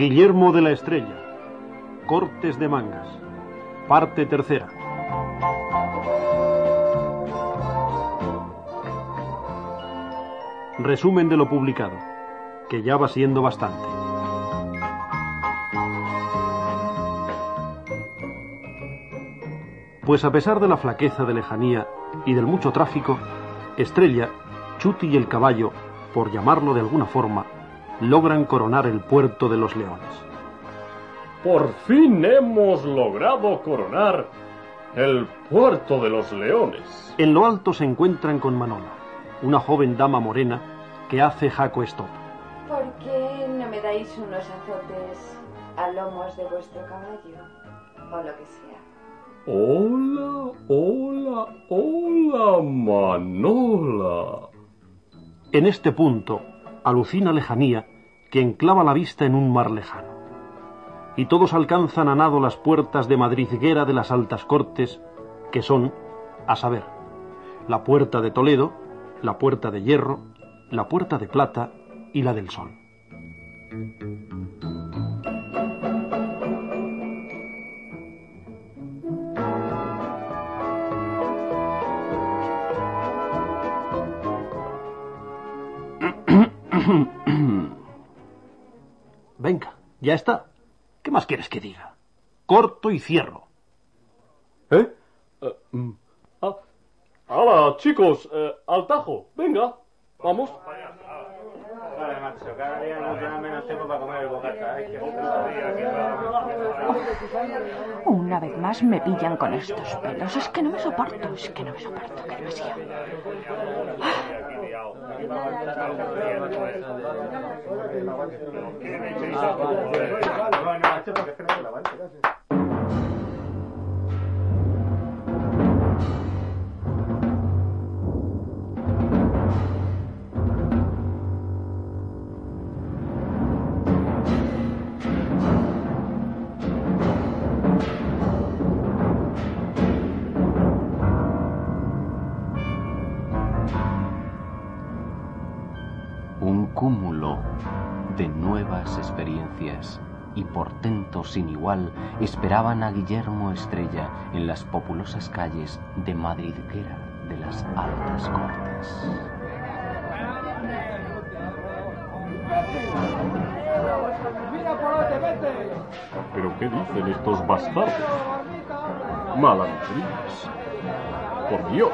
Guillermo de la Estrella. Cortes de mangas. Parte tercera. Resumen de lo publicado, que ya va siendo bastante. Pues a pesar de la flaqueza de lejanía y del mucho tráfico, Estrella, Chuti y el caballo, por llamarlo de alguna forma, logran coronar el puerto de los leones. Por fin hemos logrado coronar el puerto de los leones. En lo alto se encuentran con Manola, una joven dama morena que hace jaco stop. ¿Por qué no me dais unos azotes a lomos de vuestro caballo? O lo que sea. Hola, hola, hola, Manola. En este punto, alucina lejanía que enclava la vista en un mar lejano. Y todos alcanzan a nado las puertas de madriguera de las altas cortes, que son, a saber, la puerta de Toledo, la puerta de Hierro, la puerta de Plata y la del Sol. Venga, ya está. ¿Qué más quieres que diga? Corto y cierro. ¿Eh? Mm, ah, ¡Hala, chicos! eh, ¡Al tajo! ¡Venga! ¡Vamos! Vale, macho, cada día nos da menos tiempo para comer el bocata. ¿eh? Una vez más me pillan con estos pelos. Es que no me soporto, es que no me soporto, que demasiado. Un cúmulo de nuevas experiencias y portentos sin igual esperaban a Guillermo Estrella en las populosas calles de Madridguera de las Altas Cortes. ¿Pero qué dicen estos bastardos? Malandrines. Por Dios.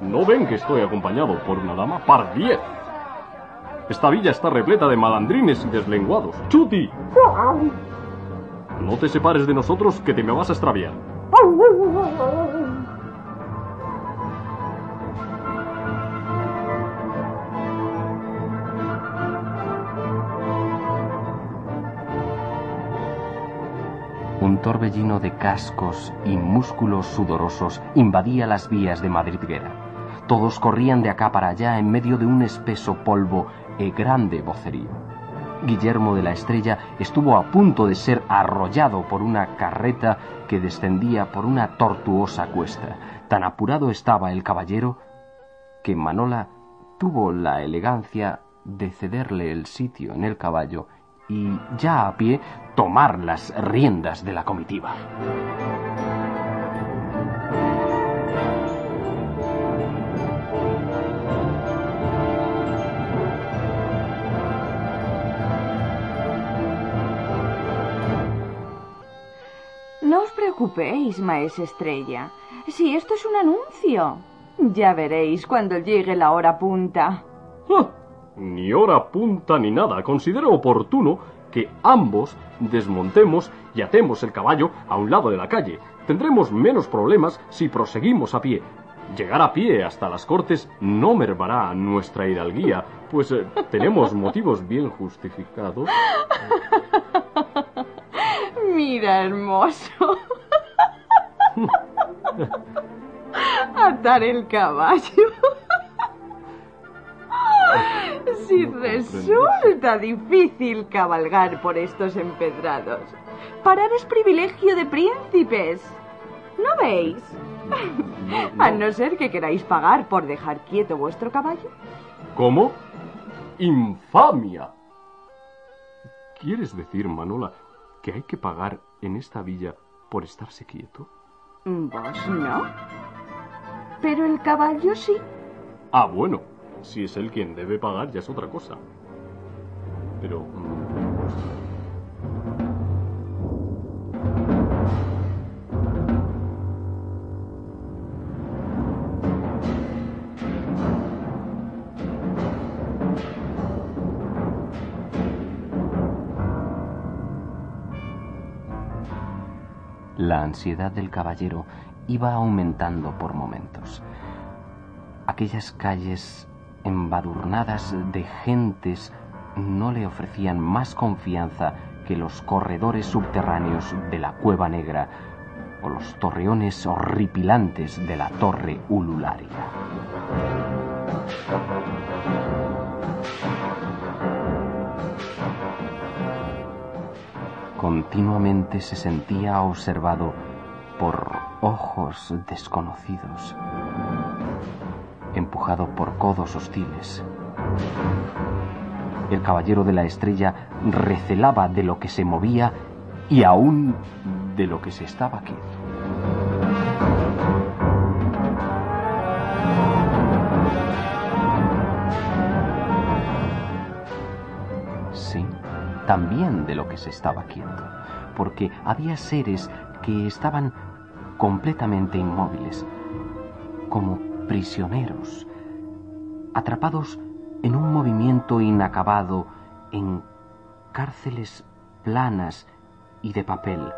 ¿No ven que estoy acompañado por una dama? ¡Par diez! Esta villa está repleta de malandrines y deslenguados. ¡Chuti! No te separes de nosotros que te me vas a extraviar. Un torbellino de cascos y músculos sudorosos invadía las vías de Madridguera. Todos corrían de acá para allá en medio de un espeso polvo e grande vocerío. Guillermo de la Estrella estuvo a punto de ser arrollado por una carreta que descendía por una tortuosa cuesta. Tan apurado estaba el caballero que Manola tuvo la elegancia de cederle el sitio en el caballo y, ya a pie, tomar las riendas de la comitiva. Preocupéis, maes Estrella. Si esto es un anuncio. Ya veréis cuando llegue la hora punta. Ah, ni hora punta ni nada. Considero oportuno que ambos desmontemos y atemos el caballo a un lado de la calle. Tendremos menos problemas si proseguimos a pie. Llegar a pie hasta las cortes no mermará nuestra hidalguía, pues eh, tenemos motivos bien justificados. Mira, hermoso. Atar el caballo. Si resulta difícil cabalgar por estos empedrados, parar es privilegio de príncipes. ¿No veis? A no ser que queráis pagar por dejar quieto vuestro caballo. ¿Cómo? ¡Infamia! ¿Quieres decir, Manola, que hay que pagar en esta villa por estarse quieto? Vos no. Pero el caballo sí. Ah, bueno, si es él quien debe pagar ya es otra cosa. Pero... La ansiedad del caballero iba aumentando por momentos. Aquellas calles embadurnadas de gentes no le ofrecían más confianza que los corredores subterráneos de la Cueva Negra o los torreones horripilantes de la Torre Ulularia. Continuamente se sentía observado por ojos desconocidos, empujado por codos hostiles. El caballero de la estrella recelaba de lo que se movía y aún de lo que se estaba quieto. También de lo que se estaba quieto, porque había seres que estaban completamente inmóviles, como prisioneros, atrapados en un movimiento inacabado, en cárceles planas y de papel.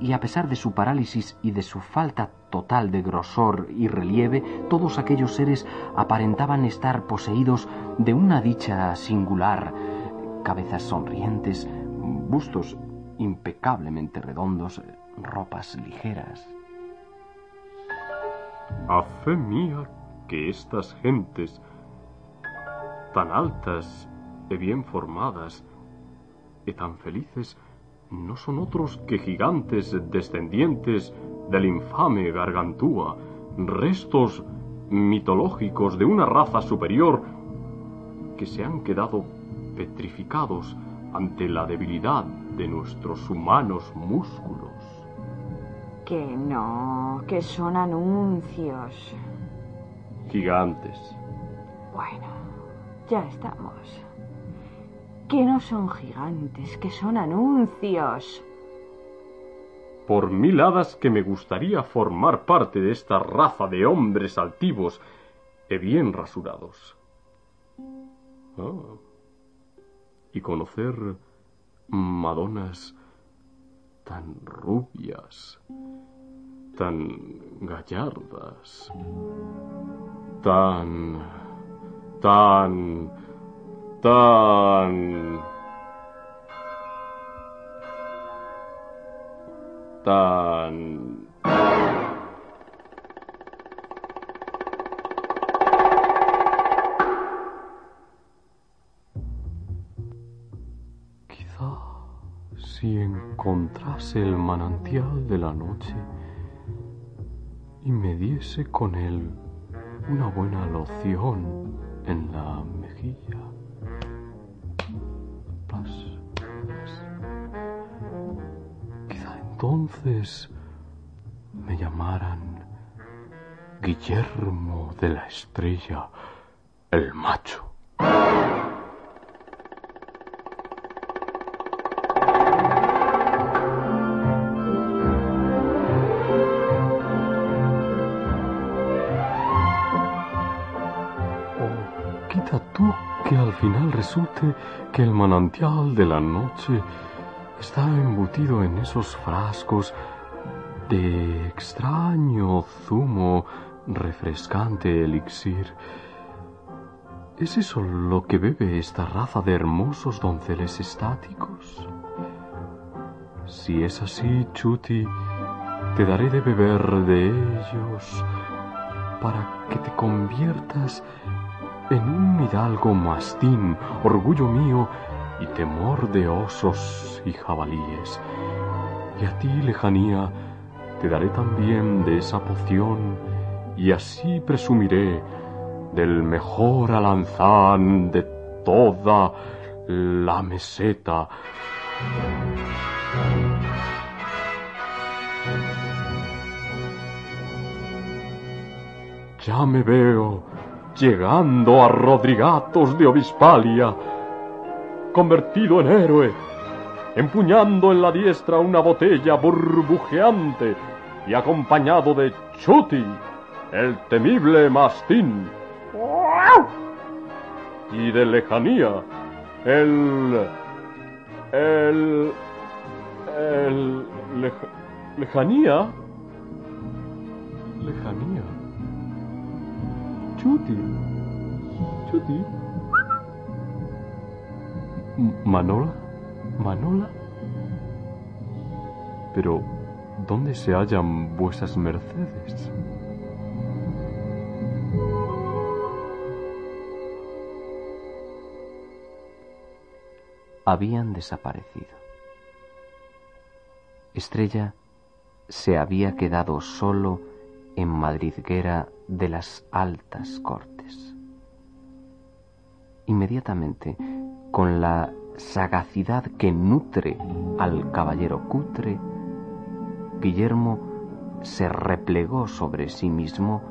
Y a pesar de su parálisis y de su falta total de grosor y relieve, todos aquellos seres aparentaban estar poseídos de una dicha singular, cabezas sonrientes, bustos impecablemente redondos, ropas ligeras. A fe mía que estas gentes tan altas y bien formadas y tan felices no son otros que gigantes descendientes del infame Gargantúa, restos mitológicos de una raza superior que se han quedado petrificados ante la debilidad de nuestros humanos músculos. Que no, que son anuncios. Gigantes. Bueno, ya estamos. Que no son gigantes, que son anuncios. Por mil hadas que me gustaría formar parte de esta raza de hombres altivos y bien rasurados. Ah. Y conocer madonas tan rubias, tan gallardas, tan, tan, tan, tan... encontrase el manantial de la noche y me diese con él una buena loción en la mejilla. Plas. Quizá entonces me llamaran Guillermo de la Estrella, el macho. Final resulte que el manantial de la noche está embutido en esos frascos de extraño zumo refrescante elixir. ¿Es eso lo que bebe esta raza de hermosos donceles estáticos? Si es así, Chuti, te daré de beber de ellos para que te conviertas en un hidalgo mastín, orgullo mío y temor de osos y jabalíes. Y a ti, lejanía, te daré también de esa poción y así presumiré del mejor alanzán de toda la meseta. Ya me veo llegando a Rodrigatos de Obispalia, convertido en héroe, empuñando en la diestra una botella burbujeante y acompañado de Chuti, el temible mastín. Y de lejanía, el... el... el... lejanía. Lejanía. Chuti. Chuti. Manola. Manola. Pero, ¿dónde se hallan vuesas mercedes? habían desaparecido. Estrella se había quedado solo en Madridguera de las altas cortes. Inmediatamente, con la sagacidad que nutre al caballero cutre, Guillermo se replegó sobre sí mismo,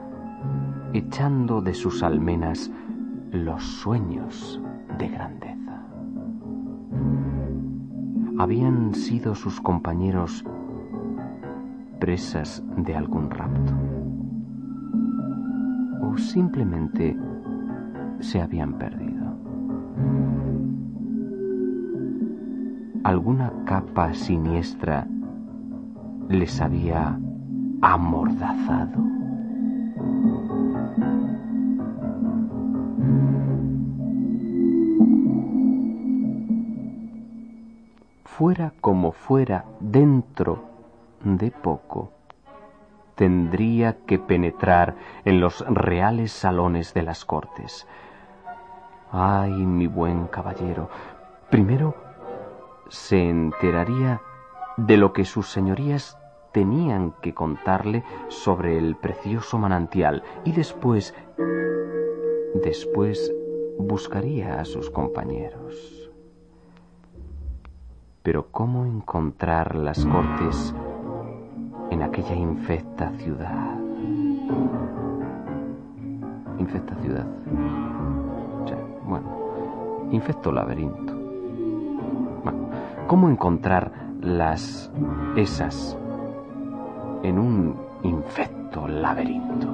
echando de sus almenas los sueños de grandeza. Habían sido sus compañeros presas de algún rapto. O simplemente se habían perdido. Alguna capa siniestra les había amordazado. fuera como fuera dentro de poco, tendría que penetrar en los reales salones de las cortes. Ay, mi buen caballero, primero se enteraría de lo que sus señorías tenían que contarle sobre el precioso manantial y después, después buscaría a sus compañeros. Pero ¿cómo encontrar las cortes en aquella infecta ciudad? Infecta ciudad. bueno, infecto laberinto. ¿Cómo encontrar las esas en un infecto laberinto?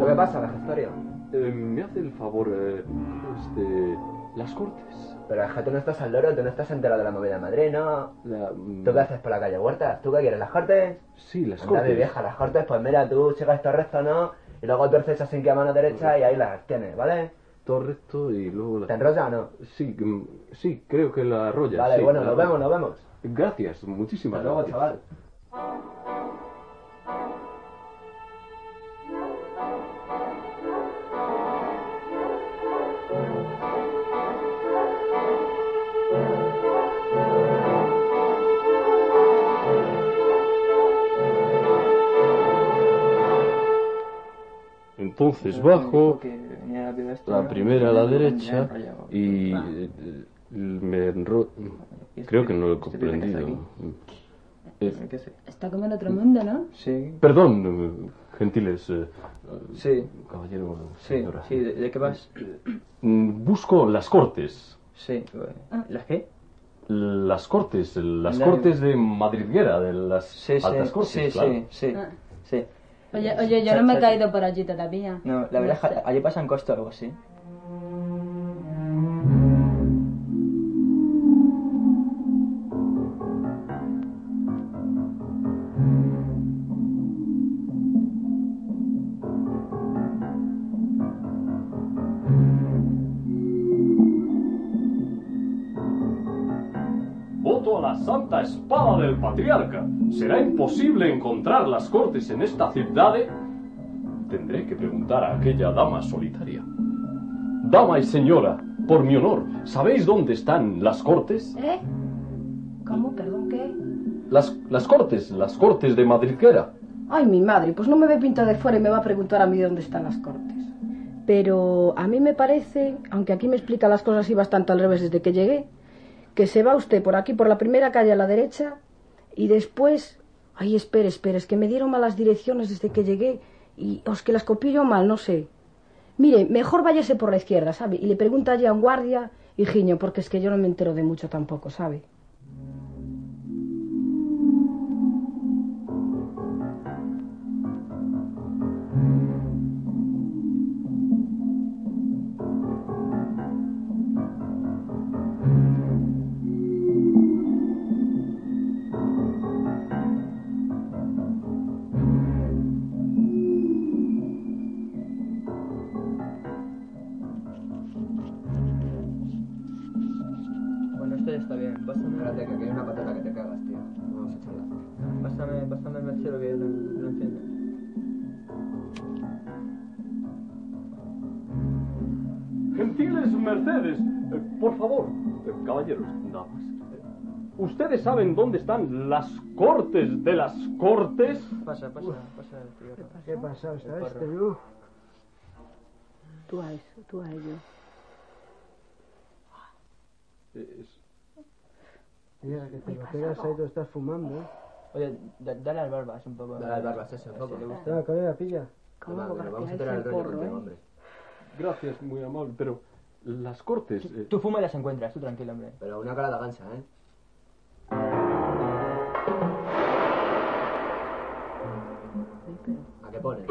¿Lo que pasa, la gestoria? Eh, me hace el favor, eh, este, las cortes. Pero es que tú no estás al loro, tú no estás enterado de la movida de Madrid, ¿no? Mm, ¿Tú qué haces por la calle Huertas? ¿Tú qué quieres, las cortes? Sí, las Anda, cortes. vieja, las cortes, pues mira, tú llegas esto recto, ¿no? Y luego tuerces así que a mano derecha y ahí las tienes, ¿vale? Todo recto y luego... La... ¿Te enrolla o no? Sí, mm, sí, creo que la arrolla. Vale, sí, bueno, la nos vemos, nos vemos. Gracias, muchísimas Hasta luego, gracias. chaval. Entonces bajo, la primera a la derecha y Ah. eh, me enro... Creo que no lo he Este comprendido. Eh. Está como en otro mundo, ¿no? Sí. Perdón, eh, gentiles Sí. caballero, Sí, señora. sí, ¿de, de qué vas? Mm, Busco las cortes. Sí, bueno. ¿las qué? Las cortes, las La- cortes de Madridguera, de las Sí, sí, altas cortes, sí, claro. sí, sí, Ah. sí. Oye, oye, yo no me he caído por allí todavía. No, la verdad es que allí pasan costo o algo así. Voto a la santa espada del patriarca. ¿Será imposible encontrar las cortes en esta ciudad? Tendré que preguntar a aquella dama solitaria. Dama y señora, por mi honor, ¿sabéis dónde están las cortes? ¿Eh? ¿Cómo? ¿Perdón qué? Las, las cortes, las cortes de Madridguera. Ay, mi madre, pues no me ve pinta de fuera y me va a preguntar a mí dónde están las cortes. Pero a mí me parece, aunque aquí me explica las cosas así bastante al revés desde que llegué, que se va usted por aquí, por la primera calle a la derecha, y después... Ay, espere, espere, es que me dieron malas direcciones desde que llegué y os que las copié yo mal, no sé. Mire, mejor váyase por la izquierda, ¿sabe? Y le pregunta allí a un guardia y giño, porque es que yo no me entero de mucho tampoco, ¿sabe? Espérate, que aquí hay una patata que te cagas, tío. Vamos a echarla. pásame, pásame el mechero que lo, lo enciende. Gentiles Mercedes, eh, por favor, eh, caballeros, damas. eh, ¿Ustedes saben dónde están las cortes de las cortes? Pasa, pasa, pasa el tío. ¿Qué pasa? ¿Está este? Tú a eso, tú a ello. Mira, que te lo pegas ahí, tú estás fumando, ¿eh? Oye, da- dale al barbas un poco. Dale al barbas ese, un poco. Si le gusta. Ah, colega, pilla. ¿Cómo Venga, que bogateáis vamos a tirar el rollo porro, contigo, eh? hombre. Gracias, muy amable, pero las cortes... eh, Tú fuma y las encuentras, tú tranquilo, hombre. Pero una cara de gansa, ¿eh? ¿A qué pone?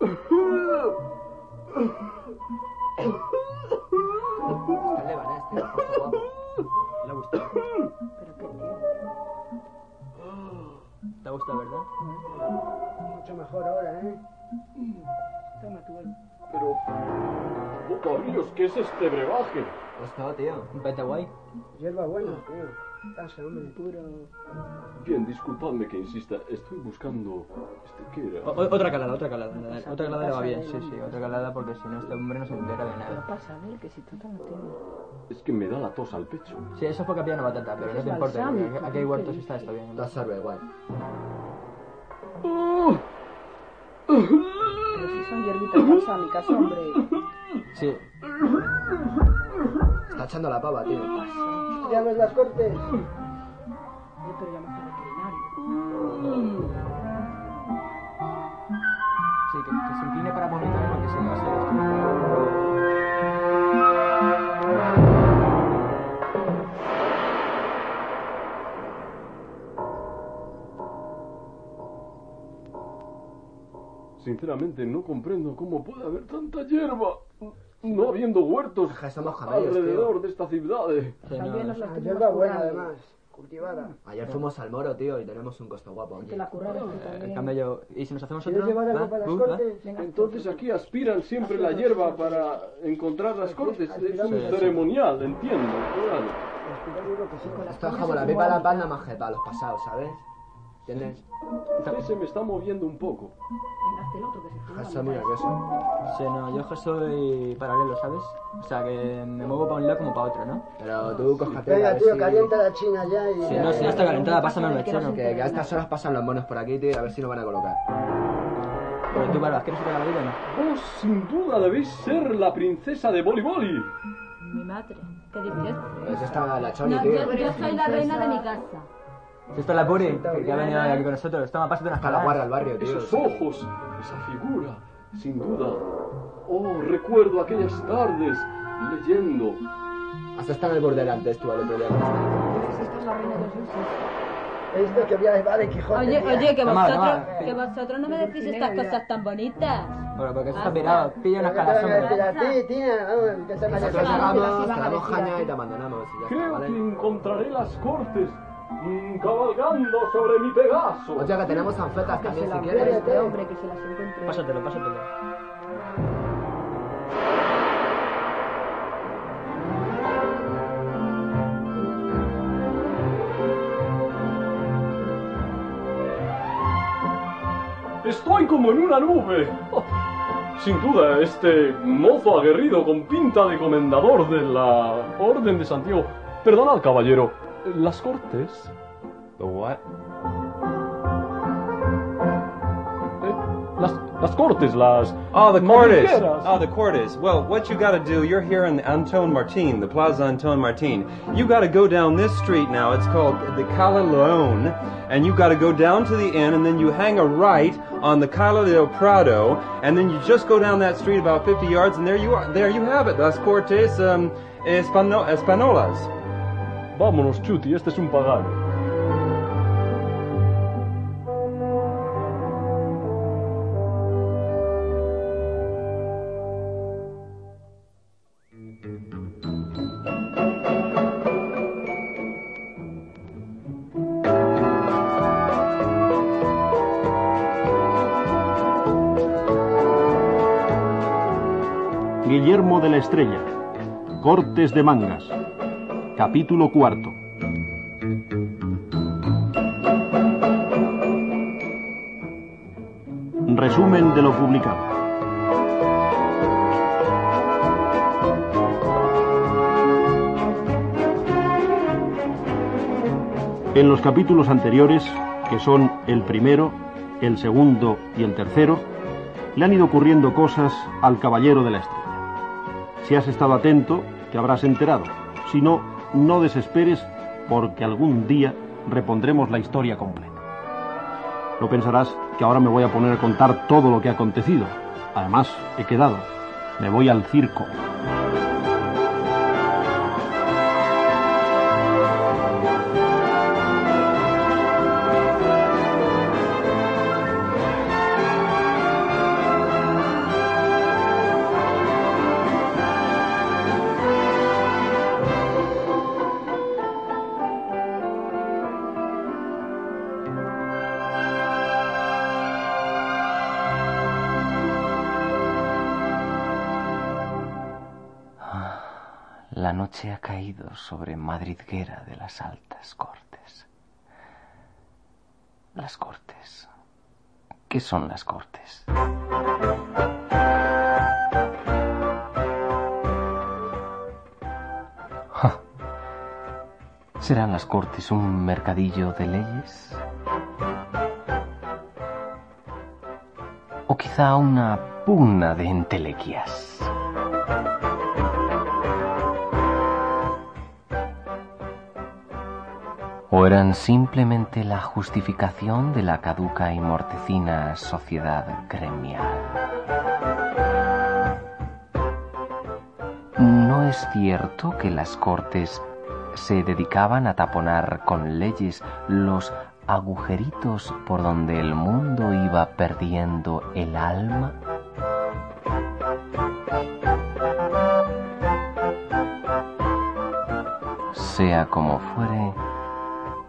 ¿Te gustado, verdad? Mucho mejor ahora, ¿eh? Toma tu algo. Pero... ¡Oh, cabrillos, qué es este brebaje! Esto, tío. Un pete guay. Hierba buena, tío. Pasa, hombre. Puro. Bien, disculpadme que insista, estoy buscando... Este, ¿qué era? O- otra calada, otra calada. Pasa, Otra calada le va bien, sí, sí. Otra calada porque si no este hombre no se entera de Pero nada. pasa, a ver, que si total no tiene. Es que me da la tos al pecho. Sí, eso fue capillano batata, pero no Es te importa. porque Aquí hay ¿qué huertos y está esto bien. La sorbe, guay. Pero si son hierbitas balsámicas, hombre. Sí. Está echando la pava, tío. ¡Llames las cortes! Sinceramente, no comprendo cómo puede haber tanta hierba. No habiendo huertos alrededor tío. de esta ciudad. Sí, También no, nos la tenemos hierba buena, además. Cultivada. Ayer fuimos al moro, tío, y tenemos un costo guapo aquí. Te la tú El también. camello. ¿Y si nos hacemos ¿Quieres otro? llevar algo para las Uh, cortes? Entonces aquí aspiran siempre la hierba para encontrar las cortes. Es un Sí, sí. ceremonial, entiendo. claro. Que. Esto es como la pipa la palma más que para los pasados, ¿sabes? ¿Entiendes? Usted se me está moviendo un poco. Venga, el otro que se mira que eso. Sí, no, yo que soy paralelo, ¿sabes? O sea, que me muevo para un lado como para otro, ¿no? Pero tú cójate Venga, a tío, si- calienta la china ya y... Sí, no, si ya está calentada, pásame el mechero. Que, que a estas horas pasan los monos por aquí, tío, a ver si nos van a colocar. Pero tú, Barbas, ¿quieres otra caballero o no? Vos sin duda debéis ser la princesa de Boli Boli. Mi madre. ¿Qué dices? Pues está la Choni, No, tío. yo, yo soy la reina de mi casa. Si esto es la Puri, que ha venido aquí con nosotros. Toma, pásate unas Está la palabras. al barrio, tío. Esos ojos, esa figura, sin duda. Oh, recuerdo aquellas tardes leyendo. Hasta está en el bordel antes tú al otro día. Esta es la reina de los dulces. Esto que voy a llevar de Quijote. Oye, oye, que vosotros, que vosotros no me decís estas cosas tan bonitas. Bueno, porque eso está Anda. pirado. Pilla unas Pero decir calas, a ti, tía, vamos, que se me Nosotros llegamos, te damos jaña y te abandonamos. y ya está, Creo ¿vale? que encontraré las cortes cabalgando sobre mi Pegaso. Oye, que tenemos anfetas también si quieres. encuentre, hombre, que se las encuentre. Pásatelo, pásatelo. Estoy como en una nube. Oh, Sin duda, este mozo aguerrido con pinta de comendador de la Orden de Santiago. Perdonad, caballero. ¿Las cortes? The what? Eh, Las, las cortes, las... Oh, the Cortes. Oh, the Cortes. Well, what you got to do, you're here in Anton Martin, the Plaza Anton Martin. You got to go down this street now. It's called the Cala Leon, and you got to go down to the inn, and then you hang a right on the Cala del Prado, and then you just go down that street about 50 yards, and there you are. There you have it. Las Cortes um, Espano- Espanolas. Vámonos, Chuti, este es un pagano. Guillermo de la Estrella. Cortes de Mangas. Capítulo cuarto. Resumen de lo publicado. En los capítulos anteriores, que son el primero, el segundo y el tercero, le han ido ocurriendo cosas al Caballero de la Estrella. Si has estado atento, te habrás enterado. Si no, no desesperes porque algún día repondremos la historia completa. No pensarás que ahora me voy a poner a contar todo lo que ha acontecido. Además, he quedado. Me voy al circo. Sobre Madridguera de las altas cortes. Las cortes. ¿Qué son las cortes? ¿Serán las cortes un mercadillo de leyes? ¿O quizá una pugna de entelequias? ¿O eran simplemente la justificación de la caduca y mortecina sociedad gremial? ¿No es cierto que las cortes se dedicaban a taponar con leyes los agujeritos por donde el mundo iba perdiendo el alma? Sea como fuere,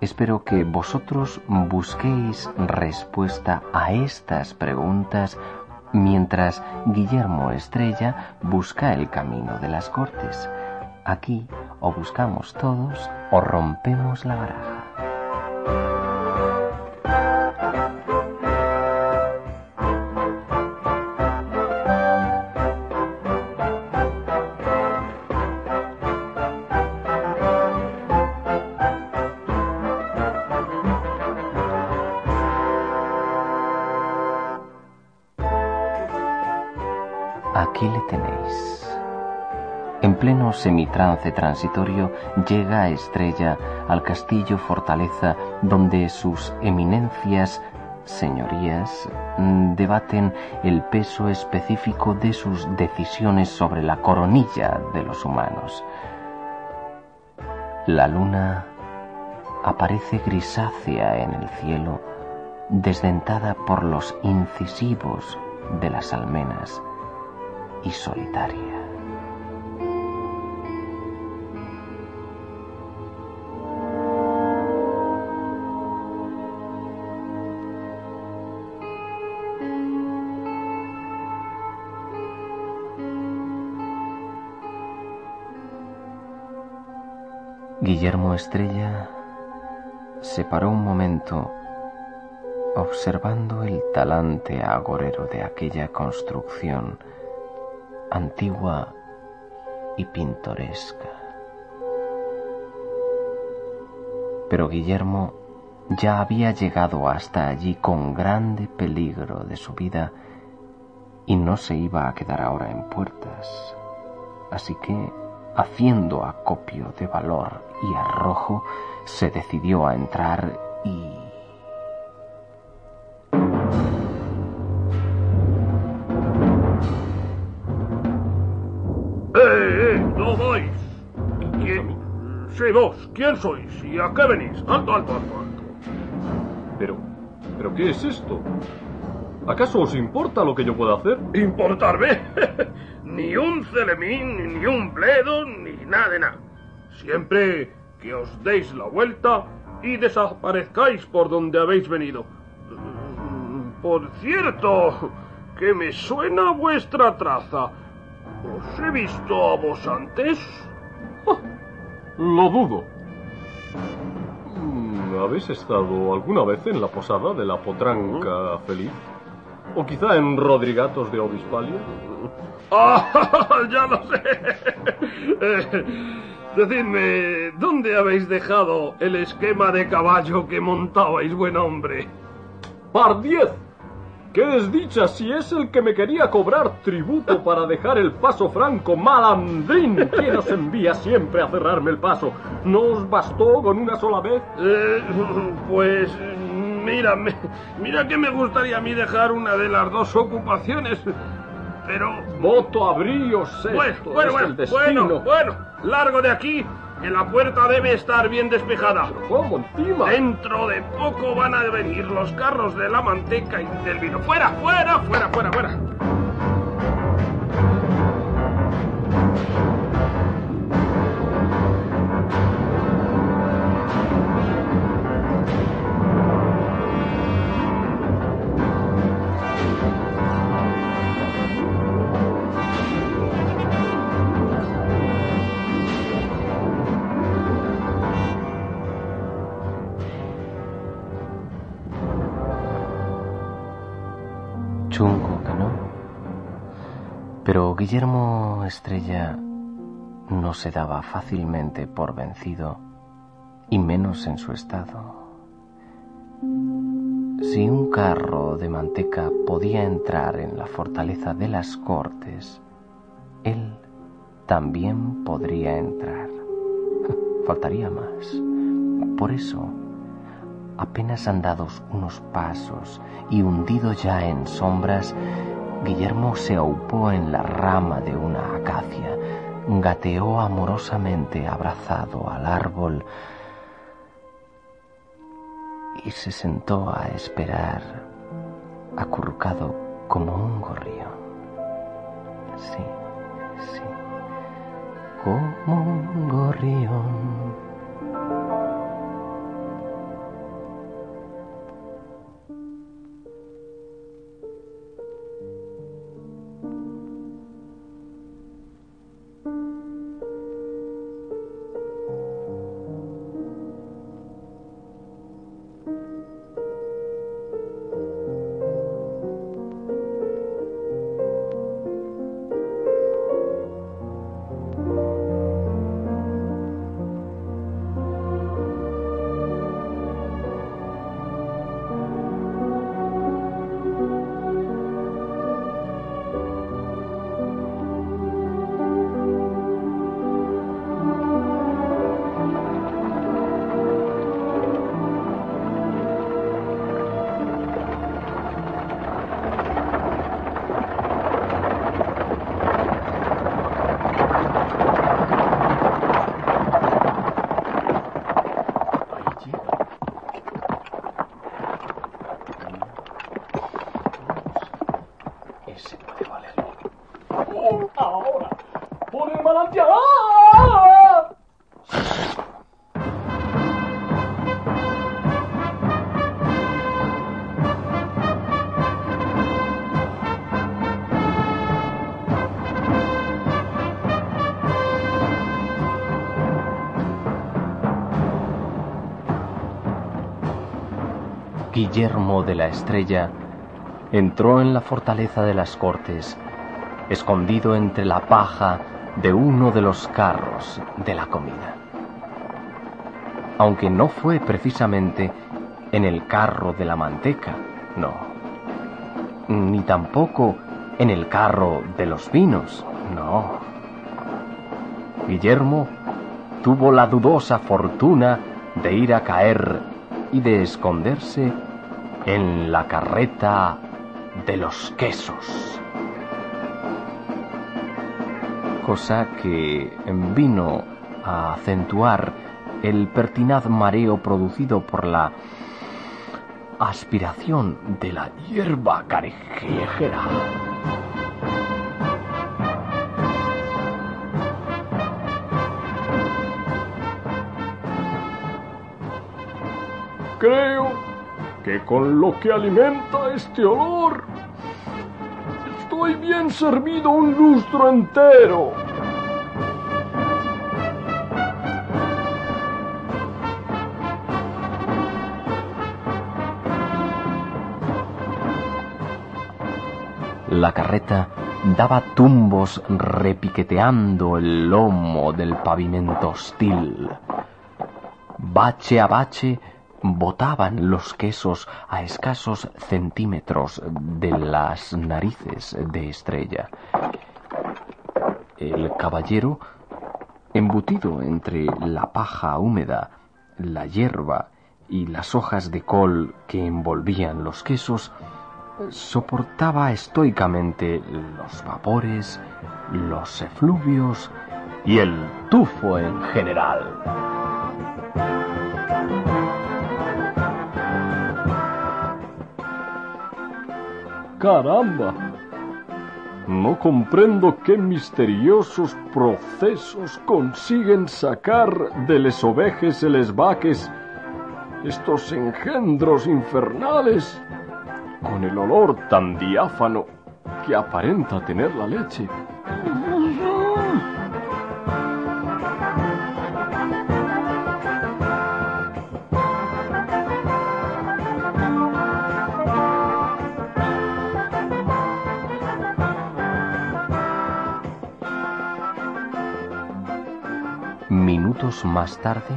espero que vosotros busquéis respuesta a estas preguntas mientras Guillermo Estrella busca el camino de las cortes. Aquí o buscamos todos o rompemos la baraja. Semitrance transitorio llega Estrella al castillo fortaleza donde sus eminencias, señorías, mm, debaten el peso específico de sus decisiones sobre la coronilla de los humanos. La luna aparece grisácea en el cielo, desdentada por los incisivos de las almenas y solitaria. Guillermo Estrella se paró un momento observando el talante agorero de aquella construcción antigua y pintoresca. Pero Guillermo ya había llegado hasta allí con grande peligro de su vida y no se iba a quedar ahora en puertas. Así que, haciendo acopio de valor y arrojo, se decidió a entrar y... ¡Eh, eh! ¡No vais! ¿Quién? Sí, vos. ¿Quién sois? ¿Y a qué venís? Alto, alto, alto, alto. Pero, ¿pero qué es esto? ¿Acaso os importa lo que yo pueda hacer? ¿Importarme? ni un celemín, ni un bledo, ni nada de nada. Siempre que os deis la vuelta y desaparezcáis por donde habéis venido. Mm, Por cierto, que me suena vuestra traza. ¿Os he visto a vos antes? Lo dudo. Mm, ¿Habéis estado alguna vez en la posada de la potranca feliz? ¿O quizá en Rodrigatos de Obispalia? ¡Ah! ya lo sé. Eh, decidme, ¿dónde habéis dejado el esquema de caballo que montabais, buen hombre? ¡Par diez! ¡Qué desdicha si es el que me quería cobrar tributo para dejar el paso franco, malandrín! ¿Quién os envía siempre a cerrarme el paso? ¿No os bastó con una sola vez? Eh, pues mira, me- mira que me gustaría a mí dejar una de las dos ocupaciones, pero... Voto abríos Bueno, esto, bueno, es bueno, bueno, bueno, largo de aquí, que la puerta debe estar bien despejada. ¿Cómo encima? Dentro de poco van a venir los carros de la manteca y del vino. ¡Fuera, fuera, fuera, fuera, fuera! Pero Guillermo Estrella no se daba fácilmente por vencido, y menos en su estado. Si un carro de manteca podía entrar en la fortaleza de las Cortes, él también podría entrar. Faltaría más. Por eso, apenas andados unos pasos y hundido ya en sombras, Guillermo se aupó en la rama de una acacia, gateó amorosamente abrazado al árbol y se sentó a esperar, acurrucado como un gorrión. Sí, sí, como un gorrión. Ahora, por el manantial. ¡Ah! Guillermo de la Estrella entró en la fortaleza de las Cortes, escondido entre la paja de uno de los carros de la comida. Aunque no fue precisamente en el carro de la manteca, no. Ni tampoco en el carro de los vinos, no. Guillermo tuvo la dudosa fortuna de ir a caer y de esconderse en la carreta de los quesos. Cosa que vino a acentuar el pertinaz mareo producido por la aspiración de la hierba carejera. Creo que con lo que alimenta este olor, estoy bien servido un lustro entero. La carreta daba tumbos repiqueteando el lomo del pavimento hostil. Bache a bache botaban los quesos a escasos centímetros de las narices de Estrella. El caballero, embutido entre la paja húmeda, la hierba y las hojas de col que envolvían los quesos, soportaba estoicamente los vapores, los efluvios y el tufo en general. Caramba. No comprendo qué misteriosos procesos consiguen sacar de les ovejes y les vaques estos engendros infernales con el olor tan diáfano que aparenta tener la leche. Más tarde,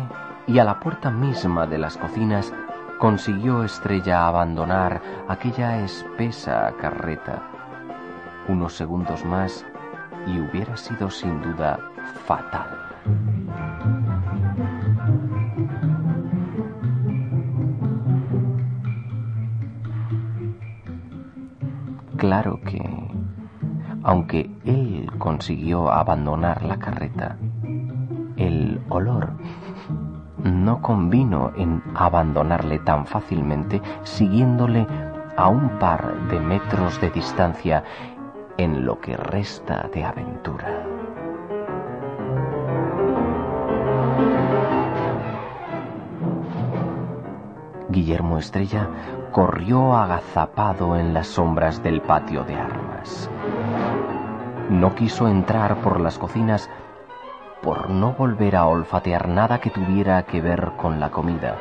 y a la puerta misma de las cocinas, consiguió Estrella abandonar aquella espesa carreta. Unos segundos más y hubiera sido sin duda fatal. Claro que, aunque él consiguió abandonar la carreta, no convino en abandonarle tan fácilmente siguiéndole a un par de metros de distancia en lo que resta de aventura. Guillermo Estrella corrió agazapado en las sombras del patio de armas. No quiso entrar por las cocinas por no volver a olfatear nada que tuviera que ver con la comida.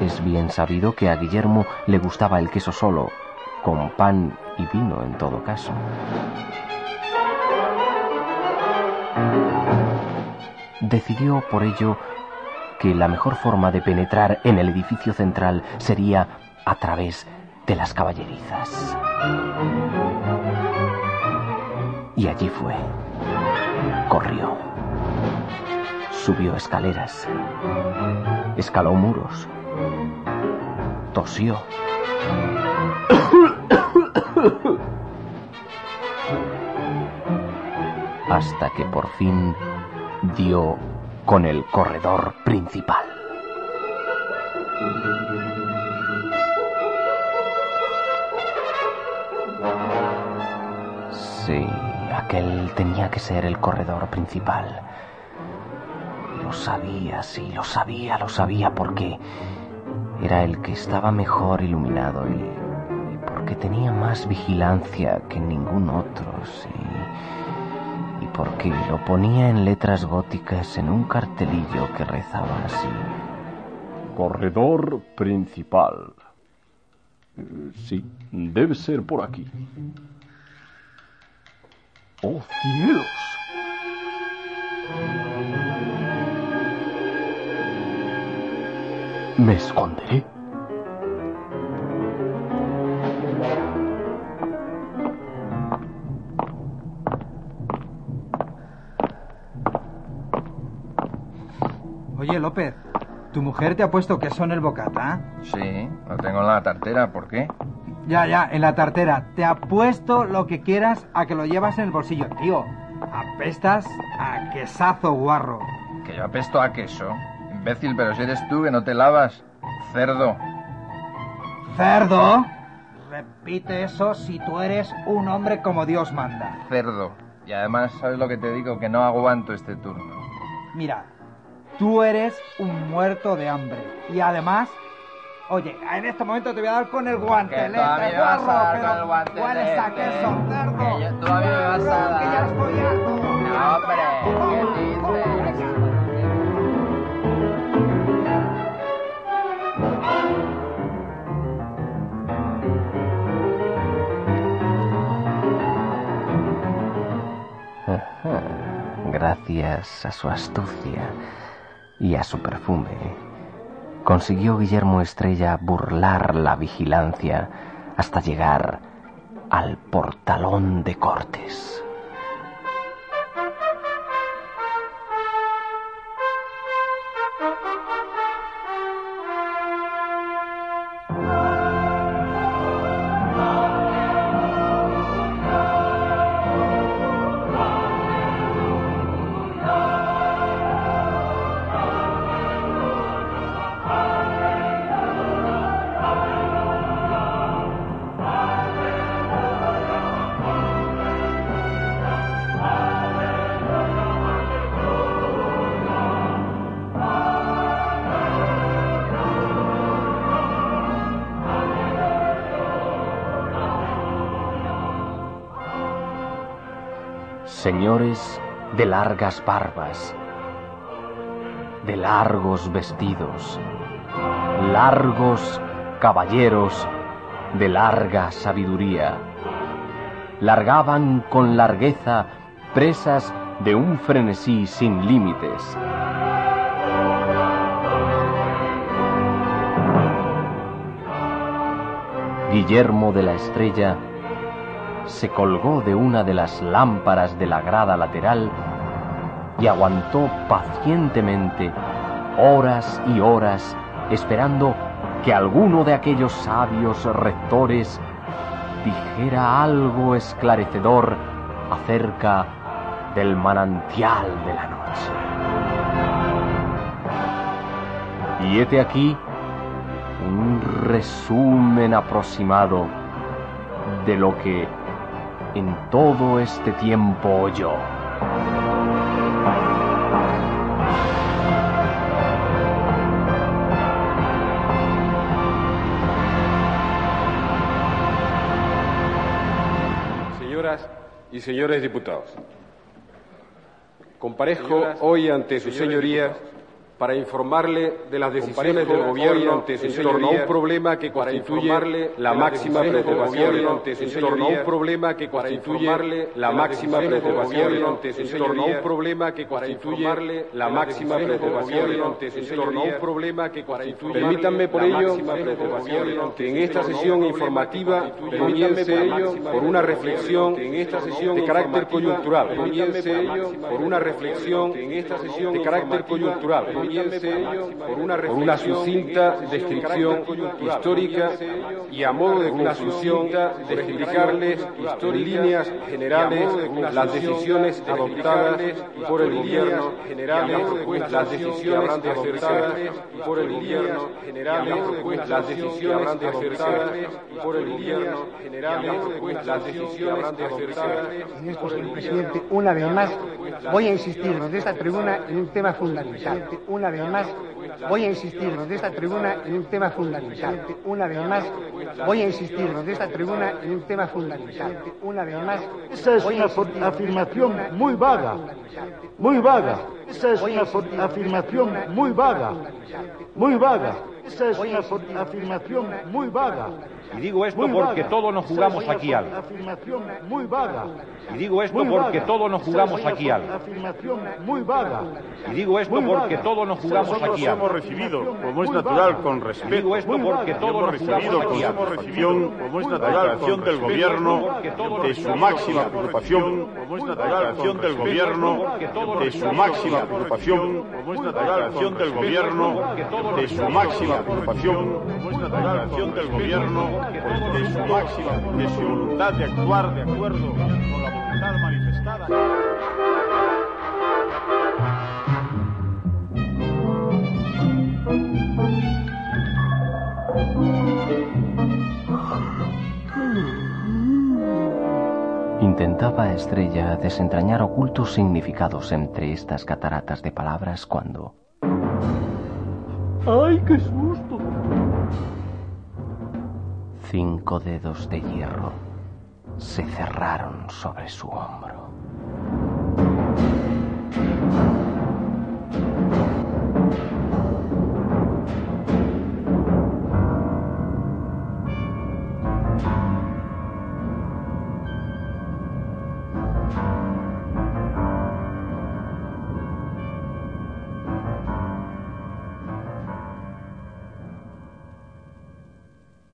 Es bien sabido que a Guillermo le gustaba el queso solo, con pan y vino en todo caso. Decidió por ello que la mejor forma de penetrar en el edificio central sería a través de las caballerizas. Y allí fue. Corrió. Subió escaleras. Escaló muros. Tosió. Hasta que por fin dio con el corredor principal. Aquel tenía que ser el corredor principal. Lo sabía, sí, lo sabía, lo sabía porque era el que estaba mejor iluminado y, y porque tenía más vigilancia que ningún otro, sí. Y porque lo ponía en letras góticas en un cartelillo que rezaba así. Corredor principal. Eh, sí, debe ser por aquí. ¡Oh, cielos! Me esconderé. Oye, López, ¿tu mujer te ha puesto queso en el bocata? Sí, lo tengo en la tartera, ¿por qué? Ya, ya, en la tartera. Te ha puesto lo que quieras a que lo llevas en el bolsillo, tío. Apestas a quesazo guarro. Que yo apesto a queso. Imbécil, pero si eres tú que no te lavas. Cerdo. ¿Cerdo? Repite eso si tú eres un hombre como Dios manda. Cerdo. Y además, ¿sabes lo que te digo? Que no aguanto este turno. Mira, tú eres un muerto de hambre. Y además, oye, en este momento te voy a dar con el guantelete, Que todavía me vas a guarro, dar pero con el guantelete. hueles a queso, cerdo. Que yo- todavía me vas a dar. Que ya estoy harto. No, hombre, ¿qué dices? Gracias a su astucia y a su perfume, consiguió Guillermo Estrella burlar la vigilancia hasta llegar al portalón de Cortes. De largas barbas, de largos vestidos, largos caballeros de larga sabiduría, largaban con largueza presas de un frenesí sin límites. Guillermo de la Estrella se colgó de una de las lámparas de la grada lateral y aguantó pacientemente horas y horas esperando que alguno de aquellos sabios rectores dijera algo esclarecedor acerca del manantial de la noche. Y hete aquí un resumen aproximado de lo que en todo este tiempo oyó. Señoras y señores diputados, comparezco hoy ante sus señorías para informarle de las decisiones del gobierno ante en torno a un problema que constituye la máxima preocupación en torno a un problema que constituye la máxima preocupación en torno a un problema que constituye la máxima preocupación en torno a un problema que constituye permítanme por ello que en esta sesión informativa comience ello por una reflexión de carácter coyuntural comience ello por una reflexión de carácter coyuntural comience por una sucinta descripción histórica y a modo de conclusión de explicarles en líneas generales las decisiones adoptadas por el gobierno generales las decisiones adoptadas por el gobierno generales las decisiones adoptadas por el gobierno generales las decisiones adoptadas es posible, presidente, una vez más voy a insistir desde esta tribuna en un tema fundamental. Una vez más voy a insistir desde esta tribuna en un tema fundamental. Una vez más voy a insistir desde esta tribuna en un tema fundamental. Una vez más Esa es una afirmación muy vaga, muy vaga. Esa es una afirmación muy vaga, muy vaga. Esa es una afirmación muy vaga. Y digo esto porque todos nos jugamos aquí algo. Afirmación muy vaga. Y digo esto Muy porque vaga. todos nos jugamos aquí algo. Afirmación muy vaga. Y digo esto Muy porque vaga. todos nos jugamos Nosotros aquí algo. hemos recibido, como es natural, con Y respeto. digo esto Muy porque todos hemos nos jugamos recibido con aquí algo. satisfacción, como es natural, vaga. la acción del gobierno, de su máxima preocupación, como es natural, la acción del gobierno, de su máxima preocupación, como es natural, la acción del gobierno, de su máxima preocupación, como es natural, la acción del gobierno, de su máxima, de su voluntad de actuar de acuerdo Intentaba Estrella desentrañar ocultos significados entre estas cataratas de palabras cuando... ¡Ay, qué susto! Cinco dedos de hierro se cerraron sobre su hombro.